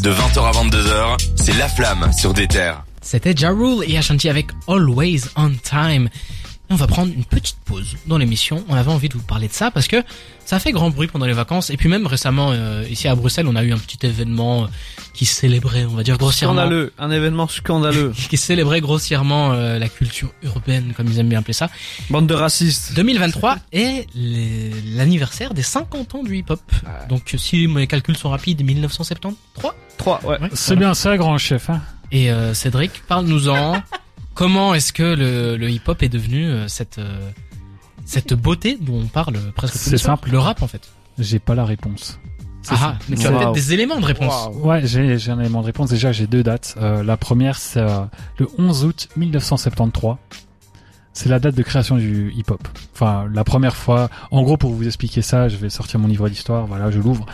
De 20h à 22h, c'est La Flamme sur des terres. C'était Ja Rule et Ashanti avec Always on Time. Et on va prendre une petite pause dans l'émission. On avait envie de vous parler de ça parce que ça a fait grand bruit pendant les vacances. Et puis même récemment, euh, ici à Bruxelles, on a eu un petit événement euh, qui célébrait, on va dire grossièrement, Scandaleux, un événement scandaleux. qui célébrait grossièrement euh, la culture urbaine, comme ils aiment bien appeler ça. Bande de racistes. 2023 est l'anniversaire des 50 ans du hip-hop. Donc si mes calculs sont rapides, 1973. 3, ouais. C'est bien ça, grand chef. Hein Et euh, Cédric, parle-nous-en. Comment est-ce que le, le hip-hop est devenu euh, cette euh, cette beauté dont on parle presque tous C'est simple. Le rap en fait? J'ai pas la réponse. Ah, mais tu as Wow. peut-être des éléments de réponse. Ouais, j'ai j'ai un élément de réponse. Déjà, j'ai deux dates. Euh, la première, c'est euh, le 11 août 1973. C'est la date de création du hip-hop. Enfin, la première fois. En gros, pour vous expliquer ça, je vais sortir mon livre d'histoire. Voilà, je l'ouvre.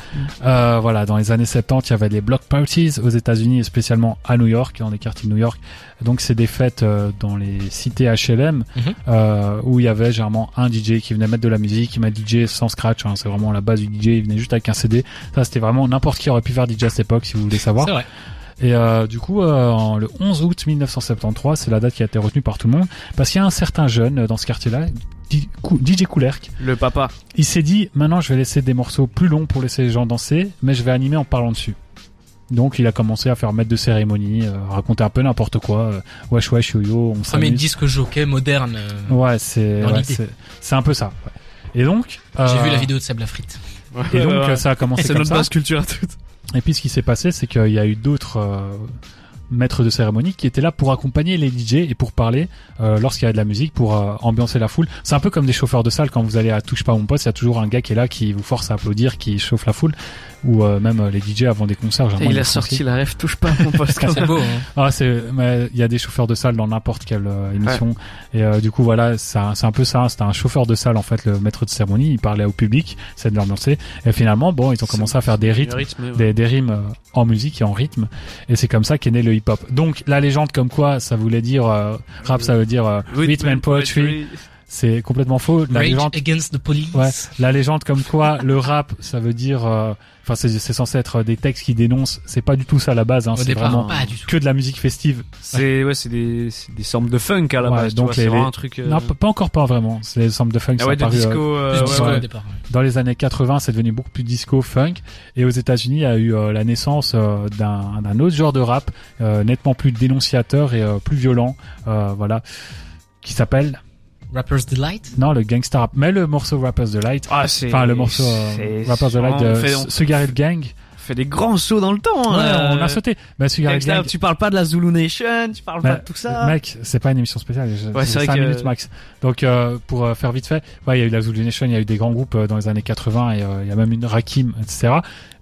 Euh, voilà, dans les années 70, il y avait les block parties aux États-Unis et spécialement à New York, dans les quartiers de New York. Donc, c'est des fêtes euh, dans les cités HLM Mhm. euh, où il y avait généralement un DJ qui venait mettre de la musique, qui m'a DJ sans scratch. hein, c'est vraiment la base du DJ. Il venait juste avec un CD. Ça, c'était vraiment n'importe qui aurait pu faire DJ à cette époque, si vous voulez savoir. C'est vrai. Et euh, du coup, euh, en- le 11 août 1973, c'est la date qui a été retenue par tout le monde, parce qu'il y a un certain jeune euh, dans ce quartier-là, DJ Koulerk, Le papa. il s'est dit, maintenant je vais laisser des morceaux plus longs pour laisser les gens danser, mais je vais animer en parlant dessus. Donc il a commencé à faire maître de cérémonie, euh, raconter un peu n'importe quoi, euh, wesh wesh yo yo, on Premier s'amuse. disque jockey moderne. euh, Ouais, c'est ouais, c'est c'est un peu ça. ouais. Et donc, J'ai vu la vidéo de Seb Lafrite. Et donc Ouais, ouais. ça a commencé C'est comme notre ça. base culture à toutes. Et puis ce qui s'est passé, c'est qu'il y a eu d'autres euh, maîtres de cérémonie qui étaient là pour accompagner les DJ et pour parler euh, lorsqu'il y a de la musique, pour euh, ambiancer la foule. C'est un peu comme des chauffeurs de salle quand vous allez à Touche pas mon poste, il y a toujours un gars qui est là qui vous force à applaudir, qui chauffe la foule. Ou euh, même euh, les DJ avant des concerts. il a sorti la rêve, touche pas à mon poste. C'est beau. Hein. Ah, c'est, mais il y a des chauffeurs de salle dans n'importe quelle euh, émission. Et euh, du coup, voilà, ça, c'est un peu ça. C'était un chauffeur de salle, en fait, le maître de cérémonie. Il parlait au public, c'est de l'ambiancer. Et finalement, bon, ils ont commencé à faire des rythmes des, des rimes euh, en musique et en rythme et c'est comme ça qu'est né le hip hop donc la légende comme quoi ça voulait dire euh, rap ça veut dire euh, rhythm and poetry c'est complètement faux la Rage légende Against the Police. ouais la légende comme quoi le rap ça veut dire euh, enfin c'est c'est censé être des textes qui dénoncent c'est pas du tout ça à la base hein, c'est vraiment pas du tout. que de la musique festive C'est ouais, c'est des des samples de funk à la Ouais, base. tu donc vois, les- un truc. euh, non pas encore pas vraiment c'est les samples de funk Ah ouais, de euh, disco. euh, Plus ouais, disco ouais. au départ. ouais. dans les années 80, c'est devenu beaucoup plus disco, funk. Et aux États-Unis, il y a eu euh, la naissance euh, d'un d'un autre genre de rap, euh, nettement plus dénonciateur et euh, plus violent, euh, voilà, qui s'appelle Rapper's Delight? non le gangsta rap, mais le morceau Rappers Delight. Ah, c'est. Enfin, le morceau euh, Rappers Delight de fait, on Sugar Hill Gang. fait des grands sauts dans le temps. Ouais, hein. on a sauté. Gang. Tu parles pas de la Zulu Nation, tu parles Mais, pas de tout ça. Mec, c'est pas une émission spéciale. je- Ouais, c'est vrai 5 que- minutes max. Donc, euh, pour euh, faire vite fait, ouais, il y a eu la Zulu Nation, il y a eu des grands groupes euh, dans les années 80 et euh, il y a même une Rakim, etc.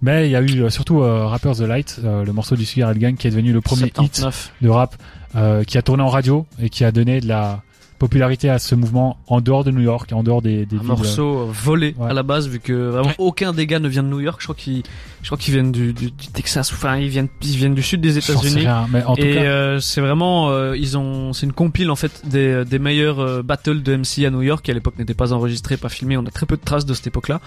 Mais il y a eu surtout euh, Rappers Delight, euh, le morceau du Sugar Hill Gang qui est devenu le premier hit 79. de rap euh, qui a tourné en radio et qui a donné de la popularité à ce mouvement en dehors de New York, en dehors des, des Un villes. morceau euh, volé Ouais. à la base, vu que vraiment Ouais. aucun des gars ne vient de New York. Je crois qu'ils, je crois qu'ils viennent du, du, du Texas. Enfin, ils viennent, ils viennent du sud des États-Unis. rien, mais en tout et cas, euh, c'est vraiment, euh, ils ont, c'est une compile en fait des, des meilleurs euh, battles de MC à New York qui à l'époque n'étaient pas enregistrés, pas filmés. On a très peu de traces de cette époque-là.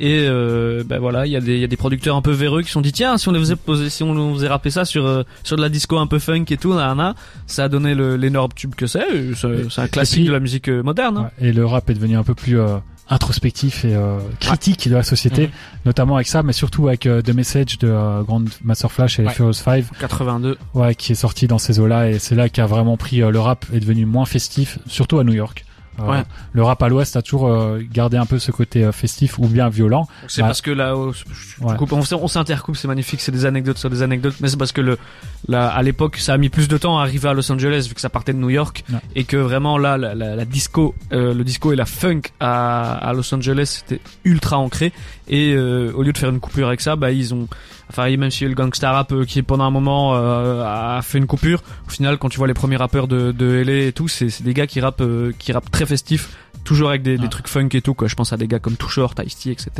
Et euh, ben voilà, il y a des, il y a des producteurs un peu véreux qui se sont dit tiens, si on les faisait poser, si on faisait rapper ça sur euh, sur de la disco un peu funk et tout, nana, ça a donné le- l'énorme tube que c'est. Et classique puis- de la musique euh, moderne. hein. ouais, et le rap est devenu un peu plus euh, introspectif et euh, critique de la société, Mhm. notamment avec ça, mais surtout avec euh, The Message de euh, Grand Master Flash et Ouais. Furious 5. 82. ouais, qui est sorti dans ces eaux-là et c'est là qu'a vraiment pris euh, le rap est devenu moins festif, surtout à New York. Euh, Ouais. Le rap à l'Ouest a toujours euh, gardé un peu ce côté euh, festif ou bien violent. C'est Bah, parce que là, oh, je Ouais. coupe, on, s'intercoupe, c'est magnifique, c'est des anecdotes sur des anecdotes, mais c'est parce que le, là, à l'époque, ça a mis plus de temps à arriver à Los Angeles vu que ça partait de New York Ouais. et que vraiment là, la, la, la disco, euh, le disco et la funk à, à Los Angeles c'était ultra ancré et euh, au lieu de faire une coupure avec ça, bah ils ont, enfin même si le gangsta rap euh, qui pendant un moment euh, a fait une coupure, au final quand tu vois les premiers rappeurs de, de LA et tout, c'est des gars qui rappent, euh, qui rappent très festifs toujours avec des, des Ah. trucs funk et tout quoi je pense à des gars comme Too Short, Ice-T etc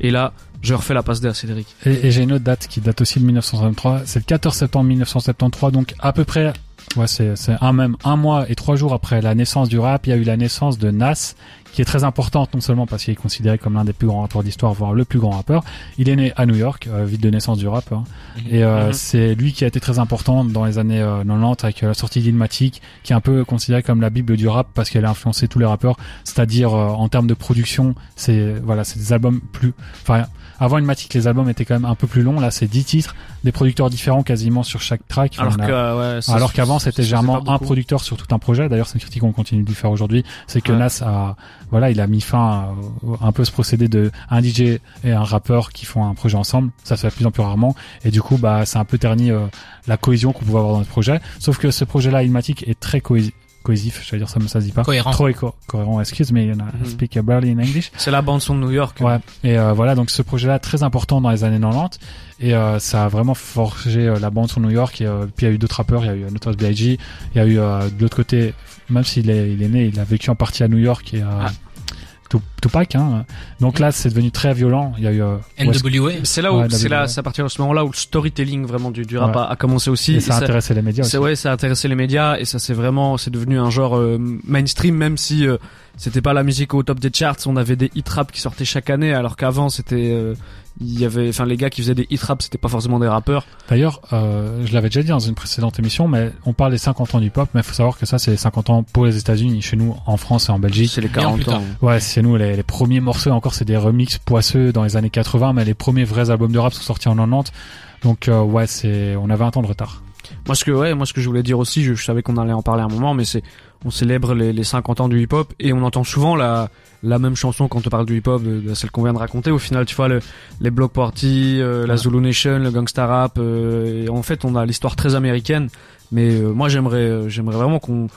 et là je refais la passe D à Cédric Et, et j'ai une autre date qui date aussi de 1973. C'est le 14 septembre 1973, donc à peu près, ouais, c'est c'est un même un mois et trois jours après la naissance du rap, il y a eu la naissance de Nas, qui est très importante non seulement parce qu'il est considéré comme l'un des plus grands rappeurs d'histoire, voire le plus grand rappeur. Il est né à New York, euh, ville de naissance du rap, hein. Mhm. et euh, Mhm. c'est lui qui a été très important dans les années euh, 90 avec euh, la sortie d'Ilmatic, qui est un peu considéré comme la bible du rap parce qu'elle a influencé tous les rappeurs. C'est-à-dire euh, en termes de production, c'est voilà, c'est des albums plus, enfin avant Ilmatic, les albums étaient quand même un peu plus longs. Là, c'est 10 titres, des producteurs différents quasiment sur chaque track. Alors qu'avant c'était généralement un producteur sur tout un projet. D'ailleurs c'est une critique qu'on continue de lui faire aujourd'hui, c'est que Ouais. Nas a voilà il a mis fin à un peu ce procédé de un DJ et un rappeur qui font un projet ensemble. Ça se fait de plus en plus rarement et du coup bah c'est un peu terni euh, la cohésion qu'on pouvait avoir dans le projet. Sauf que ce projet-là Ilmatic est très cohésif. Cohésif, je vais dire ça, mais ça se dit pas. Cohérent. Trop éco- cohérent. Excuse me, I Mhm. speak barely in English. C'est la bande son de New York. Ouais. Et euh, voilà, donc ce projet-là très important dans les années 90 et euh, ça a vraiment forgé euh, la bande sur New York. Et puis il y a eu d'autres rappeurs, il y a eu Notorious B.I.G. Il y a eu de l'autre côté, même s'il est, il est né, il a vécu en partie à New York et Ah. Tup- Tupac. Hein. Donc là, c'est devenu très violent. Il y a eu euh, NWA. C'est là où, Ouais, c'est là, c'est à partir de ce moment-là où le storytelling vraiment du, du rap Ouais. a, a commencé aussi. et Et ça a intéressé les médias. C'est Aussi. ouais, ça a intéressé les médias et ça c'est vraiment, c'est devenu un genre euh, mainstream même si euh, c'était pas la musique au top des charts. On avait des hit rap qui sortaient chaque année alors qu'avant c'était, euh, il y avait, enfin les gars qui faisaient des hit rap c'était pas forcément des rappeurs. D'ailleurs, euh, je l'avais déjà dit dans une précédente émission, mais on parle des 50 ans du pop, mais il faut savoir que ça, c'est 50 ans pour les États-Unis, chez nous, en France et en Belgique. C'est les Bien 40 plus tard. ans. Ouais, c'est nous, les, les premiers morceaux, encore, c'est des remixes poisseux dans les années 80, mais les premiers vrais albums de rap sont sortis en 90. Donc, euh, ouais, c'est, on avait un temps de retard. Moi ce que ouais, moi ce que je voulais dire aussi, je, je savais qu'on allait en parler à un moment, mais c'est on célèbre les, les 50 ans du hip-hop et on entend souvent la la même chanson quand on parle du hip-hop, de, de celle qu'on vient de raconter. Au final, tu vois le, les Block Party, euh, la. Zulu Nation, le gangsta rap. euh, et en fait, on a l'histoire très américaine. Mais euh, moi, j'aimerais euh, j'aimerais vraiment qu'on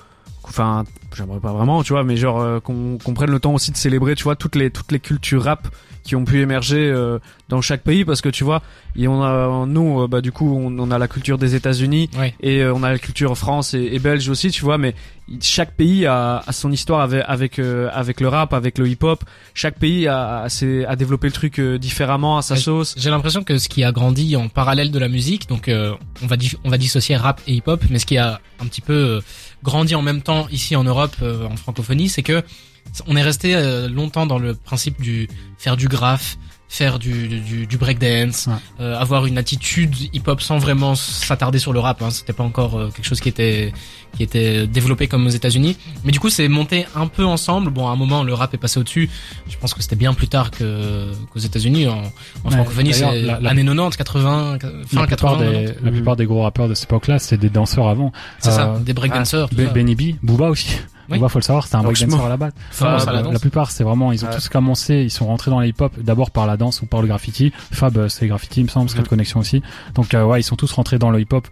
Enfin, j'aimerais pas vraiment, tu vois, mais genre euh, qu'on qu'on prenne le temps aussi de célébrer, tu vois, toutes les toutes les cultures rap qui ont pu émerger euh, dans chaque pays, parce que tu vois, et on a nous, euh, bah du coup, on, on a la culture des États-Unis, Ouais. et euh, on a la culture France et, et belge aussi, tu vois, mais chaque pays a, a son histoire avec avec, euh, avec le rap, avec le hip-hop. Chaque pays a, a, ses- a développé le truc euh, différemment à sa sauce. J'ai l'impression que ce qui a grandi en parallèle de la musique, donc euh, on va on va dissocier rap et hip-hop, mais ce qui a un petit peu euh, grandi en même temps ici en Europe, euh, en francophonie, c'est que on est resté euh, longtemps dans le principe du faire du graphe, faire du du, du breakdance, Ouais. euh, avoir une attitude hip-hop sans vraiment s'attarder sur le rap. Hein. C'était pas encore euh, quelque chose qui était qui était développé comme aux États-Unis. Mais du coup, c'est monté un peu ensemble. Bon, à un moment, le rap est passé au-dessus. Je pense que c'était bien plus tard que qu'aux États-Unis. En, en Ouais, francophonie, c'est la- la- années 90, 80, fin la, 80. plupart 90. des, la plupart des gros rappeurs de cette époque-là, c'est des danseurs avant. C'est ça, des breakdancers. Benny B, Booba aussi. Oui. Booba, faut le savoir, c'était un breakdancer à la base. La la plupart, c'est vraiment, ils ont Ouais. tous commencé, ils sont rentrés dans le hip-hop d'abord par la danse ou par le graffiti. Fab, euh, c'est graffiti, il me semble, Secret Mhm. Connection aussi. Donc, euh, ouais, ils sont tous rentrés dans le hip-hop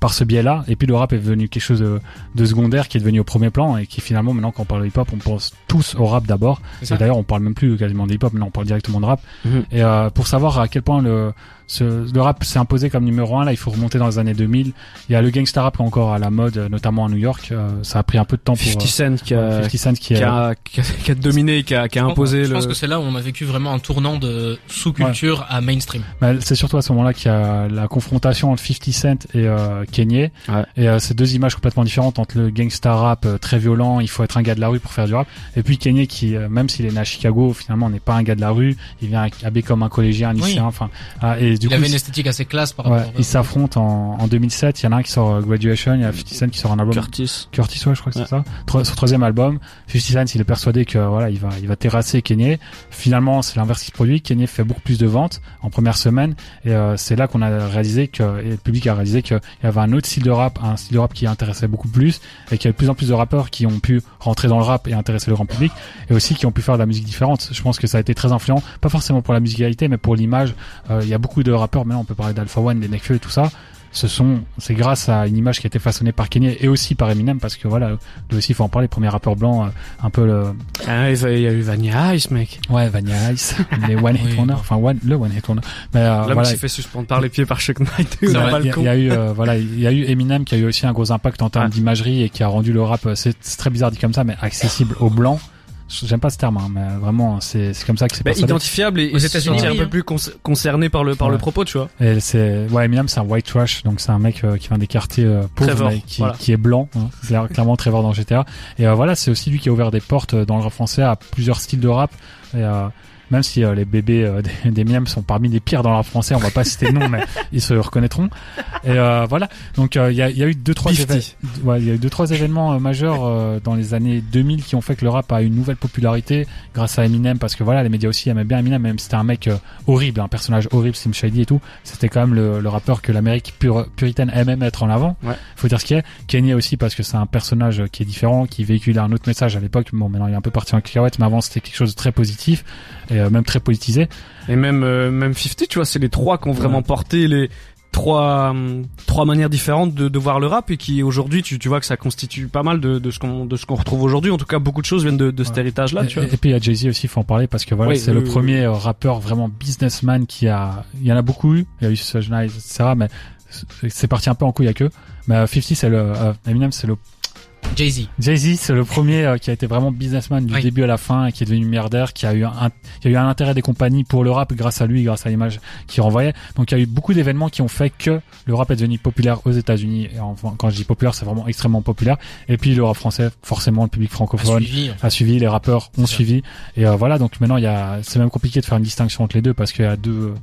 par ce biais-là. Et puis le rap est devenu quelque chose de, de secondaire qui est devenu au premier plan et qui finalement, maintenant, quand on parle de hip-hop, on pense tous au rap d'abord. C'est Et d'ailleurs, on parle même plus quasiment de hip-hop, mais on parle directement de rap. Mhm. Et euh, pour savoir à quel point le, ce, le rap s'est imposé comme numéro un, là, il faut remonter dans les années 2000. Il y a le gangsta rap qui est encore à la mode, euh, notamment à New York. Euh, ça a pris un peu de temps pour 50 Cent qui euh, a, 50 Cent qui a, qui a, qui a dominé, qui a, qui a imposé je le. pense que c'est là où on a vécu vraiment un tournant de sous-culture à mainstream. Mais c'est surtout à ce moment-là qu'il y a la confrontation entre 50 Cent et euh, Kanye. Ouais. Et euh, c'est deux images complètement différentes entre le gangsta rap euh, très violent, il faut être un gars de la rue pour faire du rap, et puis Kanye qui, euh, même s'il est né à Chicago, finalement n'est pas un gars de la rue, il vient habillé comme un collégien, un lycéen, enfin. ah, et du il coup, avait une esthétique assez classe par ouais, rapport. ils s'affrontent en, en 2007. Il y en a un qui sort euh, Graduation, il y a 50 Cent qui sort un album. Curtis. Curtis, ouais, je crois que Ouais. c'est ça. Tro- son troisième album, 50 Cent, il est persuadé que voilà, il va, il va terrasser Kanye. Finalement, c'est l'inverse qui se produit. Kanye fait beaucoup plus de ventes en première semaine, et euh, c'est là qu'on a réalisé que, et le public a réalisé qu'il y avait un autre style de rap, un style de rap qui intéressait beaucoup plus, et qu'il y avait de plus en plus de rappeurs qui ont pu rentrer dans le rap et intéresser le grand public, et aussi qui ont pu faire de la musique différente. Je pense que ça a été très influent, pas forcément pour la musicalité, mais pour l'image. Euh, Il y a beaucoup de rappeurs, maintenant on peut parler d'Alpha One, des Nekfeu et tout ça. Ce sont, c'est grâce à une image qui a été façonnée par Kanye et aussi par Eminem parce que voilà, lui aussi il faut en parler, premier rappeur blanc, euh, un peu le, Ah, il y a il y a eu Vanilla Ice, mec. ouais, Vanilla Ice, les One Hit Oui, Wonder, enfin one, le One Hit Wonder. Mais euh, L'homme voilà, qui s'est fait suspendre par les pieds par Chuck Knight il y, a- y eu, euh, voilà, il y a eu Eminem qui a eu aussi un gros impact en termes Ouais. d'imagerie et qui a rendu le rap, euh, c'est c'est très bizarre dit comme ça, mais accessible aux blancs. J'aime pas ce terme, hein, mais vraiment, c'est c'est comme ça que c'est Bah, identifiable et, Aux États-Unis, sentir un peu hein. plus con- concerné par le par le propos, tu vois. Et c'est ouais Eminem c'est un white trash donc c'est un mec euh, qui vient des quartiers euh, pauvres Trevor, mais qui, voilà. qui est blanc hein. Claire- clairement Trevor dans GTA et euh, voilà c'est aussi lui qui a ouvert des portes euh, dans le rap français à plusieurs styles de rap et euh, même si euh, les bébés euh, des, des sont parmi les pires dans le rap français on va pas citer de nom mais ils se reconnaîtront. Et euh, voilà. Donc euh, il y, a, y a eu deux trois événements ouais, il y a eu deux trois événements euh, majeurs euh, dans les années 2000 qui ont fait que le rap a une nouvelle popularité grâce à Eminem parce que voilà les médias aussi aimaient bien Eminem même si c'était un mec euh, horrible un personnage horrible Slim Shady et tout. C'était quand même le, le rappeur que l'Amérique pure, puritaine aimait mettre en avant. Ouais. faut dire ce qu'il est Kanye aussi parce que c'est un personnage qui est différent qui véhicule un autre message à l'époque. Bon maintenant il est un peu parti en cacahuète mais avant c'était quelque chose de très positif. Et euh, même très politisé Et même euh, même 50, tu vois, c'est les trois qui ont vraiment Ouais. porté les trois hum, trois manières différentes de, de voir le rap et qui aujourd'hui tu, tu vois que ça constitue pas mal de, de ce qu'on de ce qu'on retrouve aujourd'hui en tout cas beaucoup de choses viennent de, de cet Ouais. héritage là et, tu vois et puis il y a Jay-Z aussi, faut en parler parce que voilà, Oui, c'est oui, le oui, premier euh, rappeur vraiment businessman qui a, il y en a beaucoup eu, il y a eu Suge Knight, etc. Mais c'est- parti un peu en couille avec eux. Mais euh, 50 c'est le, euh, Eminem c'est le, Jay-Z. Jay-Z c'est le premier euh, qui a été vraiment businessman du Oui. début à la fin et qui est devenu milliardaire, qui a eu un, qui a eu un intérêt des compagnies pour le rap grâce à lui, grâce à l'image qu'il renvoyait. Donc il y a eu beaucoup d'événements qui ont fait que le rap est devenu populaire aux États-Unis. Et enfin, quand je dis populaire, c'est vraiment extrêmement populaire. Et puis le rap français, forcément le public A francophone a suivi, les rappeurs ont suivi, et euh, voilà. Donc maintenant, il y a, c'est même compliqué de faire une distinction entre les deux parce qu'il y a deux,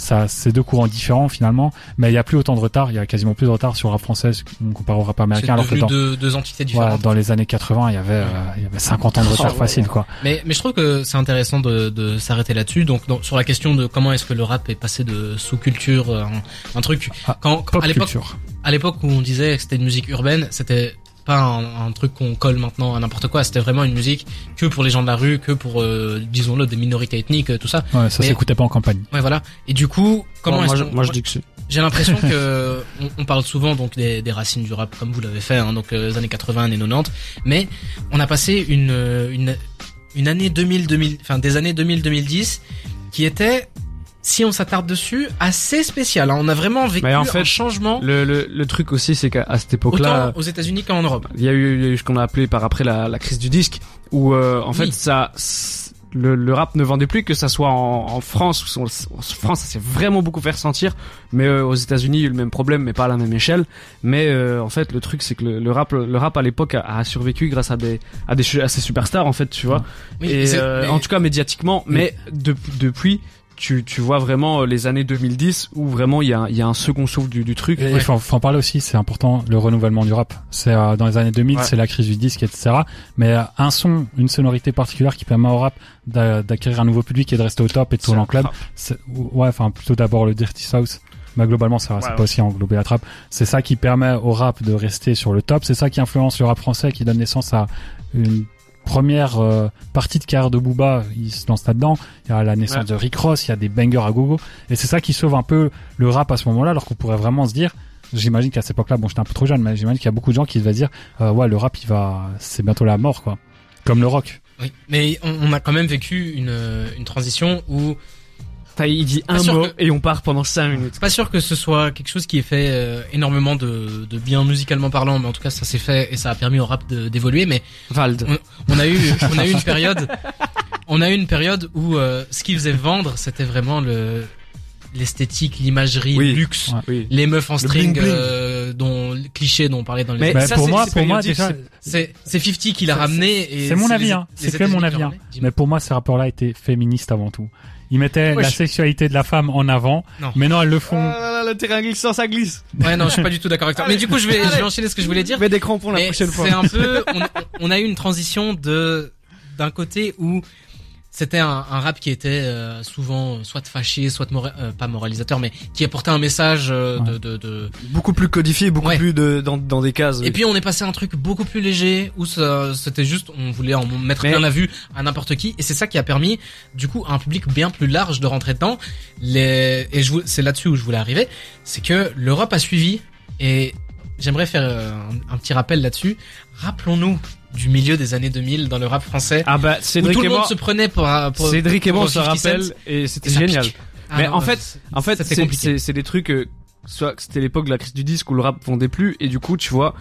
ça, c'est deux courants différents finalement. Mais il y a plus autant de retard, il y a quasiment plus de retard sur le rap français comparé au rap américain. Alors que dans, deux, deux entités voilà, différentes. dans les années 80, il y avait, euh, il y avait 50 ans de retard Oh, facile, quoi. Mais, mais je trouve que c'est intéressant de, de s'arrêter là-dessus. Donc, dans- sur la question de comment est-ce que le rap est passé de sous-culture, euh, un, un truc. Ah, quand, quand- à l'époque, à l'époque où on disait que c'était une musique urbaine, c'était pas un, un truc qu'on colle maintenant à n'importe quoi. C'était vraiment une musique que pour les gens de la rue, que pour, euh, disons-le, des minorités ethniques, euh, tout ça. Ouais, ça Mais- s'écoutait pas en campagne. Ouais, voilà. Et du coup, comment Moi, je, qu'on- moi je dis que c'est J'ai l'impression que on, on parle souvent donc des, des racines du rap comme vous l'avez fait, hein, donc euh, les années 80, années 90, mais on a passé une euh, une une année 2000, 2000 enfin des années 2000-2010 qui était si on s'attarde dessus assez spécial. hein. On a vraiment vécu Mais en un fait, changement le, le le truc aussi c'est qu'à cette époque-là aux États-Unis qu'en Europe. il y a eu, il y a eu ce qu'on a appelé par après la, la crise du disque où euh, en fait Oui. ça le, le rap ne vendait plus que ça soit en, en France où en France ça s'est vraiment beaucoup fait ressentir mais euh, aux États-Unis il y a eu le même problème mais pas à la même échelle mais euh, en fait le truc c'est que le, le rap le rap à l'époque a, a survécu grâce à des à des à ces superstars en fait tu vois Oui, et euh, mais- en tout cas médiatiquement mais de- depuis tu, tu vois vraiment euh, les années 2010 où vraiment il y a, il y a un second souffle du, du truc Et il faut, faut en parler aussi, c'est important, le renouvellement du rap. C'est euh, dans les années 2000, Ouais. c'est la crise du disque, etc. Mais euh, un son, une sonorité particulière qui permet au rap d'a- d'acquérir un nouveau public et de rester au top et de tourner en club. C'est- Ouais, enfin plutôt d'abord le Dirty South. Mais globalement, ça va, c'est Ouais, pas aussi englober la trappe. C'est ça qui permet au rap de rester sur le top. C'est ça qui influence le rap français, qui donne naissance à une première euh, partie de carrière de Booba. Il se lance là-dedans. Il y a la naissance Ouais. de Rick Ross. Il y a des bangers à gogo. Et c'est ça qui sauve un peu le rap à ce moment-là, alors qu'on pourrait vraiment se dire. J'imagine qu'à cette époque-là, bon, j'étais un peu trop jeune, mais j'imagine qu'il y a beaucoup de gens qui devaient dire, euh, ouais, le rap, il va, c'est bientôt la mort, quoi. Comme le rock. Oui, mais on, on a quand même vécu une une transition où il dit un mot que- et on part pendant 5 minutes C'est pas sûr que ce soit quelque chose qui ait fait euh, énormément de, de bien musicalement parlant, mais en tout cas ça s'est fait et ça a permis au rap de- d'évoluer. Mais Vald on a eu, on a eu une période, on a eu une période où euh, ce qui faisait vendre, c'était vraiment le l'esthétique, l'imagerie, Oui. le luxe, Ouais. oui les meufs en string, bling-bling. euh, dont le cliché dont on parlait dans les. Mais ça, pour c'est- moi, pour moi, déjà, c'est- c'est 50 qui l'a ramené. c'est mon avis, hein. C'est que mon avis, hein. Mais pour moi, ces rappeurs-là étaient féministes avant tout. Ils mettaient Ouais, la je- sexualité de la femme en avant. Non. Maintenant, elles le font. Ah là là, le terrain glissant, ça glisse. Ouais, non, je suis pas du tout d'accord avec toi. Mais du coup, je vais, je vais enchaîner ce que je voulais dire. Mets des crampons la Mais prochaine fois. C'est un peu, on, on a eu une transition de d'un côté où c'était un, un rap qui était euh, souvent soit fâché, soit mora- euh, pas moralisateur, mais qui apportait un message euh, de, Ouais. de, de- Beaucoup plus codifié, beaucoup Ouais. plus de, dans, dans des cases. Et puis on est passé à un truc beaucoup plus léger où c'était juste, on voulait en mettre Mais- plein la vue à n'importe qui, et c'est ça qui a permis du coup à un public bien plus large de rentrer dedans. Les et c'est là-dessus où je voulais arriver, c'est que l'Europe a suivi et j'aimerais faire euh, un, un petit rappel là-dessus. Rappelons-nous du milieu des années 2000 dans le rap français ah bah où Cédric tout et le monde se prenait pour, pour Cédric et moi on se 50 rappelle et c'était génial. Ah Mais non, en fait, c'est- En fait, c'est des trucs euh, soit c'était l'époque de la crise du disque où le rap vendait plus et du coup tu vois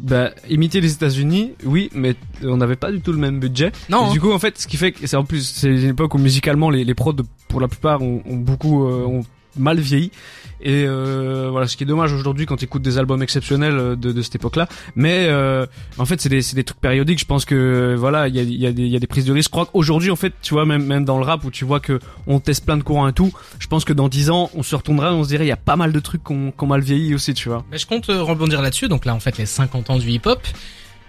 bah, imiter les États-Unis, oui, mais on n'avait pas du tout le même budget. Non. Et du coup, en fait, ce qui fait que c'est en plus, c'est une époque où musicalement les, les prods, pour la plupart, ont, ont beaucoup, euh, ont mal vieilli. Et euh, voilà, ce qui est dommage aujourd'hui quand tu écoutes des albums exceptionnels euh, de, de cette époque-là. Mais euh, en fait, c'est des, des trucs périodiques. Je pense que voilà, il y a, y, a y a des prises de risque. Je crois qu'aujourd'hui, en fait, tu vois, même, même dans le rap où tu vois que on teste plein de courants et tout, je pense que dans 10 ans, on se retournera et on se dirait, il y a pas mal de trucs qu'on qu'on mal vieilli aussi, tu vois. Mais je compte euh, rebondir là-dessus. Donc là, en fait, les 50 ans du hip-hop.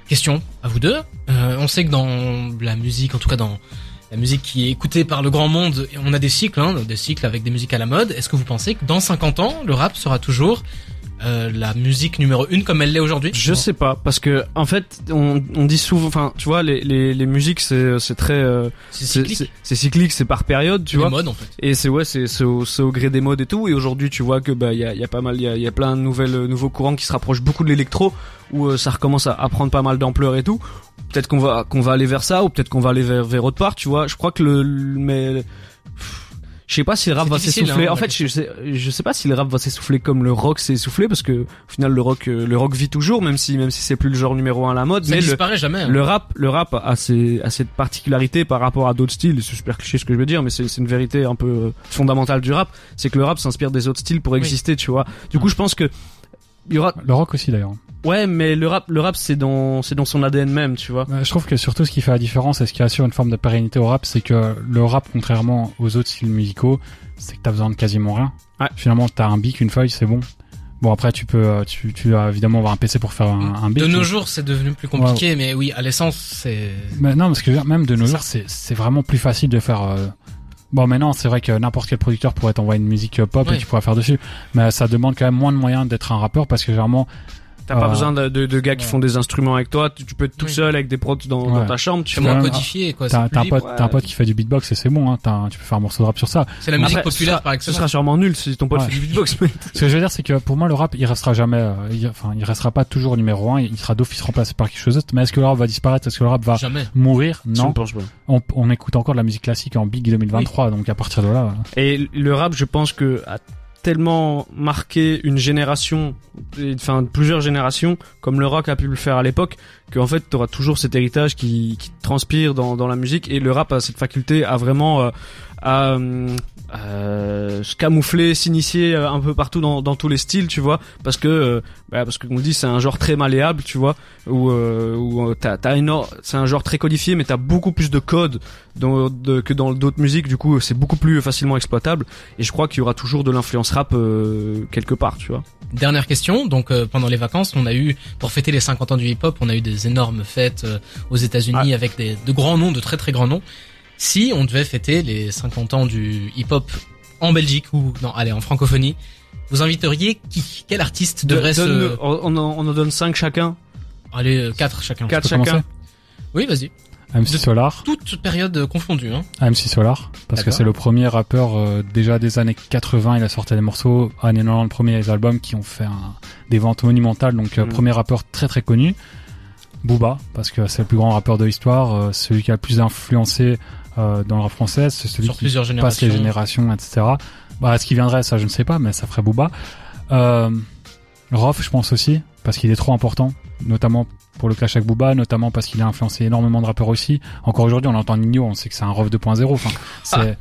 Question à vous deux. Euh, on sait que dans la musique, en tout cas dans la musique qui est écoutée par le grand monde, on a des cycles, hein, des cycles avec des musiques à la mode. Est-ce que vous pensez que dans 50 ans, le rap sera toujours euh, la musique numéro une comme elle l'est aujourd'hui Je sais pas parce que en fait on, on dit souvent enfin tu vois les les, les musiques c'est c'est très euh, C'est cyclique. c'est- cyclique c'est par période tu les vois. modes en fait. et c'est ouais c'est c'est au, c'est au gré des modes et tout. Et aujourd'hui tu vois que bah il y a il y a pas mal il y a y a plein de nouvelles euh, nouveaux courants qui se rapprochent beaucoup de l'électro où euh, ça recommence à, à prendre pas mal d'ampleur et tout. Peut-être qu'on va qu'on va aller vers ça ou peut-être qu'on va aller vers vers autre part tu vois. Je crois que le, le- mais je sais pas si le rap va s'essouffler. hein, en fait, je sais, je sais pas si le rap va s'essouffler comme le rock s'est essoufflé parce que au final le rock, euh, le rock vit toujours, même si même si c'est plus le genre numéro un à la mode. Ça mais le, disparaît jamais. hein. le rap, le rap a, ses, a cette particularité par rapport à d'autres styles. C'est super cliché ce que je veux dire, mais c'est c'est une vérité un peu euh, fondamentale du rap. C'est que le rap s'inspire des autres styles pour exister, tu vois. Du coup, je pense que il y aura. Le rock aussi d'ailleurs. Ouais, mais le rap, le rap, c'est dans, c'est dans son ADN même, tu vois. Je trouve que surtout ce qui fait la différence et ce qui assure une forme de pérennité au rap, c'est que le rap, contrairement aux autres styles musicaux, c'est que t'as besoin de quasiment rien. Ouais. Finalement, t'as un bic, une feuille, c'est bon. Bon après, tu peux, euh, tu, tu vas évidemment avoir un PC pour faire un, un beat. de ou- nos jours, c'est devenu plus compliqué, mais oui, à l'essence, c'est. Mais non, parce que même de nos jours, c'est c'est vraiment plus facile de faire. euh, Bon, maintenant, c'est vrai que n'importe quel producteur pourrait t'envoyer une musique euh, pop Ouais. et tu pourras faire dessus, mais ça demande quand même moins de moyens d'être un rappeur parce que généralement, T'as pas Euh, besoin de, de, de gars qui font des instruments avec toi. Tu, tu peux être tout Oui. seul avec des prods dans, ta chambre. Tu C'est vois. moins codifié, quoi. t'as un pote, libre. t'as un pote qui fait du beatbox et c'est bon, hein, t'as- tu peux faire un morceau de rap sur ça. C'est la musique Après, populaire ce par Ce sera sûrement nul si ton pote Ouais. fait du beatbox. Ce que je veux dire, c'est que pour moi, le rap, il restera jamais, euh, il, enfin, il restera pas toujours numéro un, il sera d'office remplacé par quelque chose d'autre. Mais est-ce que le rap va disparaître? Est-ce que le rap va Jamais. mourir? Non. On, on écoute encore de la musique classique en Big 2023, donc à partir de là. euh, Et le rap, je pense que tellement marqué une génération, enfin plusieurs générations, comme le rock a pu le faire à l'époque, qu'en fait t'auras toujours cet héritage qui, transpire dans, la musique. Et le rap a cette faculté à vraiment euh, à euh, se camoufler, s'initier euh, un peu partout dans, dans tous les styles, tu vois, parce que euh, bah, parce que comme on dit, c'est un genre très malléable, tu vois, où euh, où euh, t'as t'as c'est un genre très codifié, mais t'as beaucoup plus de codes dans, de, que dans d'autres musiques. Du coup, c'est beaucoup plus facilement exploitable. Et je crois qu'il y aura toujours de l'influence rap euh, quelque part, tu vois. Dernière question. Donc euh, pendant les vacances, on a eu pour fêter les 50 ans du hip-hop, on a eu des énormes fêtes euh, aux États-Unis avec des de grands noms, de très très grands noms. Si on devait fêter les 50 ans du hip-hop en Belgique ou non, allez en francophonie, vous inviteriez qui? Quel artiste devrait Donne- se on, on en, on en donne cinq chacun. Allez, euh, quatre chacun. Quatre peux chacun. commencer Oui, vas-y. MC De- Solar, Toute période euh, confondue. Hein. MC Solar, parce que c'est le premier rappeur euh, déjà des années 80, il a sorti des morceaux, années 90, le premier albums qui ont fait un- des ventes monumentales, donc euh, Mm. premier rappeur très très connu. Booba, parce que c'est le plus grand rappeur de l'histoire, euh, celui qui a le plus influencé euh, dans le rap français, c'est celui Sur qui passe les générations. etc. Bah, est-ce qu'il viendrait, ça je ne sais pas, mais ça ferait Booba. Euh, Rof, je pense aussi, parce qu'il est trop important, notamment pour le clash avec Booba, notamment parce qu'il a influencé énormément de rappeurs aussi. Encore aujourd'hui, on entend Nino, on sait que c'est un Rof 2.0. Enfin, c'est,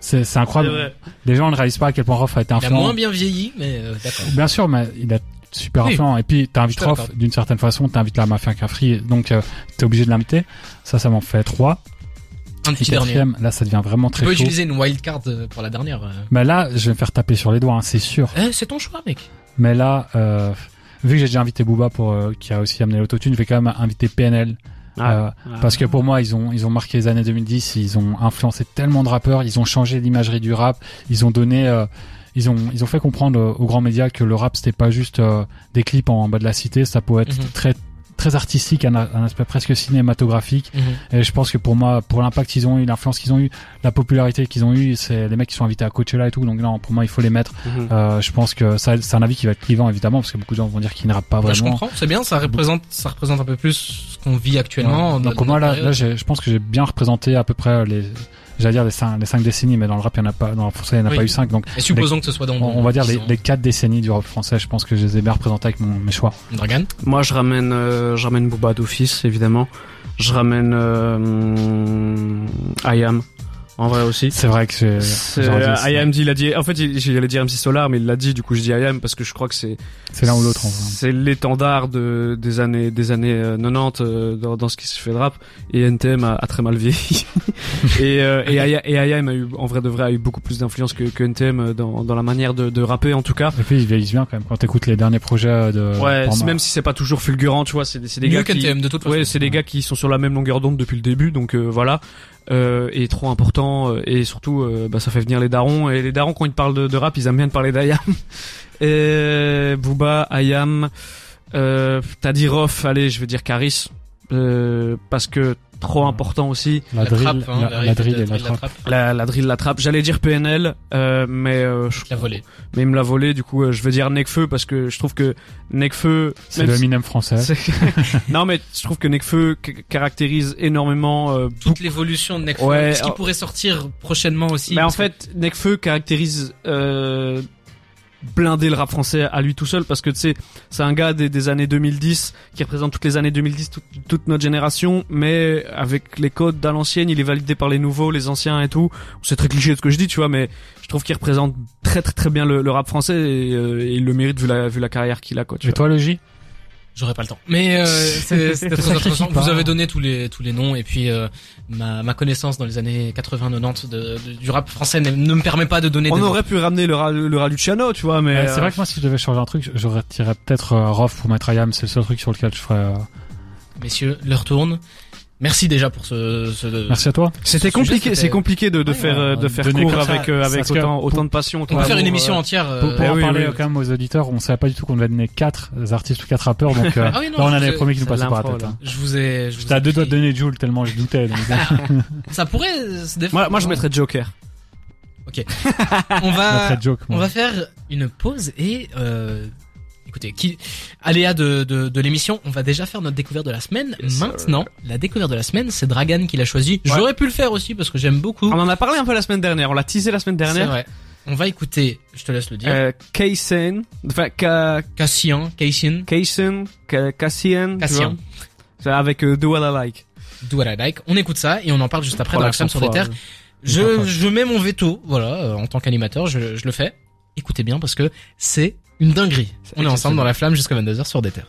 c'est, c'est incroyable. Les gens ne réalisent pas à quel point Rof a été Il a influent. moins bien vieilli, mais euh, d'accord. Bien sûr, mais il a super Oui. influent. Et puis, t'invites Rof, d'une certaine façon, t'invites la mafia Cafri, donc euh, t'es obligé de l'inviter. Ça, ça m'en fait trois. Un Et petit dernier. quatrième, là, ça devient vraiment Tu très peux chaud. utiliser une wildcard euh, pour la dernière. euh. Mais là, je vais me faire taper sur les doigts, hein, c'est sûr. Eh, c'est ton choix, mec. Mais là, euh, vu que j'ai déjà invité Booba pour euh, qui a aussi amené l'autotune, je vais quand même inviter PNL euh, parce que pour moi, ils ont ils ont marqué les années 2010, ils ont influencé tellement de rappeurs, ils ont changé l'imagerie du rap, ils ont donné euh, ils ont ils ont fait comprendre aux grands médias que le rap c'était pas juste euh, des clips en, bas de la cité, ça pouvait être Mhm. très très artistique, un, un aspect presque cinématographique. Mhm. Et je pense que pour moi, pour l'impact qu'ils ont eu, l'influence qu'ils ont eu, la popularité qu'ils ont eu, c'est les mecs qui sont invités à Coachella et tout. Donc non, pour moi, il faut les mettre. Mhm. Euh, je pense que ça, c'est un avis qui va être clivant évidemment, parce que beaucoup de gens vont dire qu'ils ne rappent pas Bah, je vraiment. comprends, c'est bien, ça représente, ça représente un peu plus ce qu'on vit actuellement. Ouais. Donc pour moi là, je pense que j'ai bien représenté à peu près les. J'allais dire les cinq, les cinq décennies, mais dans le rap, il y en a pas, dans le français, il n'y en a Oui. pas eu cinq. Donc, Et supposons que ce soit dans. on, on va dire les, disons, les quatre décennies du rap français. Je pense que je les ai bien représentés avec mon, mes choix. Dragan. Moi, je ramène, euh, je ramène Booba d'office, évidemment. Je ramène euh, hum, IAM, en vrai aussi. C'est vrai que C'est- aussi. IAM dit, il a dit, en fait, il- j'allais dire MC Solar, mais il l'a dit, du coup, je dis IAM parce que je crois que c'est, c'est l'un ou l'autre. en vrai. c'est l'étendard de, des années, des années euh, 90 euh, dans, dans ce qui se fait de rap. Et NTM a, a très mal vieilli. et, euh, et, IA et IAM a eu, en vrai de vrai, a eu beaucoup plus d'influence que, que NTM euh, dans, dans la manière de, de rapper, en tout cas. Et puis ils vieillissent bien quand même. Quand t'écoutes les derniers projets de. Ouais, c'est- même si c'est pas toujours fulgurant, tu vois, c'est des, c'est des Mieux gars qui, qu'NTM de toute façon. Ouais, c'est des gars qui sont sur la même longueur d'onde depuis le début, donc euh, voilà. Euh, et trop important euh, et surtout euh, bah, ça fait venir les darons et les darons quand ils parlent de, rap ils aiment bien de parler d'Ayam. Et Booba Ayam euh, t'as allez je vais dire Caris euh, parce que trop important aussi La, La drill, trappe, hein, la, la drill et la la trappe. la, drill la trappe j'allais dire PNL euh, mais euh, je, La volée. mais il me l'a volé du coup euh, je vais dire Necfeu parce que je trouve que Necfeu C'est le Eminem français. non mais je trouve que Necfeu ca- caractérise énormément euh, Toute l'évolution de Nekfeu. Ouais, ce qui pourrait sortir prochainement aussi. Mais en parce que- fait, Necfeu caractérise blindé le rap français à lui tout seul parce que tu sais, c'est un gars des, des années 2010 qui représente toutes les années 2010, toute, toute notre génération, mais avec les codes d'à l'ancienne, il est validé par les nouveaux, les anciens et tout. C'est très cliché de ce que je dis, tu vois, mais je trouve qu'il représente très très très bien le, le rap français et, euh, et il le mérite vu la vu la carrière qu'il a quoi. Tu Et vois. toi, J? J'aurais pas le temps. Mais euh, c'est- c'était très intéressant. pas. Vous avez donné tous les tous les noms et puis euh, ma, ma connaissance dans les années 80-90 de, de- du rap français ne, ne me permet pas de donner. On des aurait pu ramener le, Ra- le Raluciano, tu vois, mais C'est euh, vrai que moi, si je devais changer un truc, j'aurais tiré peut-être euh, Rof pour mettre Ayam. C'est le seul truc sur lequel je ferais. euh, Messieurs, leur tourne. Merci déjà pour ce. ce Merci à toi. c'était compliqué, c'est compliqué de, de Ouais, faire euh, de faire court ça, avec euh, avec autant pour- autant de passion. On peut autant faire une d'amour, émission euh, entière. euh, Pour, pour eh en oui, parler oui. euh, quand même aux auditeurs, on savait pas du tout qu'on devait donner quatre artistes ou quatre rappeurs, donc euh, Ah oui, non, là on je a les premiers qui nous c'est passaient par la tête. hein. Je vous ai. je J'étais à deux doigts de donner Jules tellement je doutais. donc, euh, Ça pourrait se défendre. Moi, moi, je mettrais Joker. On je va. On va faire une pause et euh, écoutez, qui aléa de, de, de l'émission, on va déjà faire notre découverte de la semaine. Yes, Maintenant, la découverte de la semaine, c'est Dragan qui l'a choisi. J'aurais pu le faire aussi parce que j'aime beaucoup. On en a parlé un peu la semaine dernière. On l'a teasé la semaine C'est dernière. vrai. On va écouter, je te laisse le dire. Euh, Kaysen, enfin Ka- Cassian, Kaysen, Ka- Cassian, Cassian. C'est avec euh, Do What I Like. Do What I Like. On écoute ça et on en parle juste après dans la sur les terres. euh. Je, je mets mon veto, voilà, euh, en tant qu'animateur, je, je le fais. Écoutez bien parce que c'est une dinguerie. On est ensemble dans la flamme jusqu'à 22h sur des terres.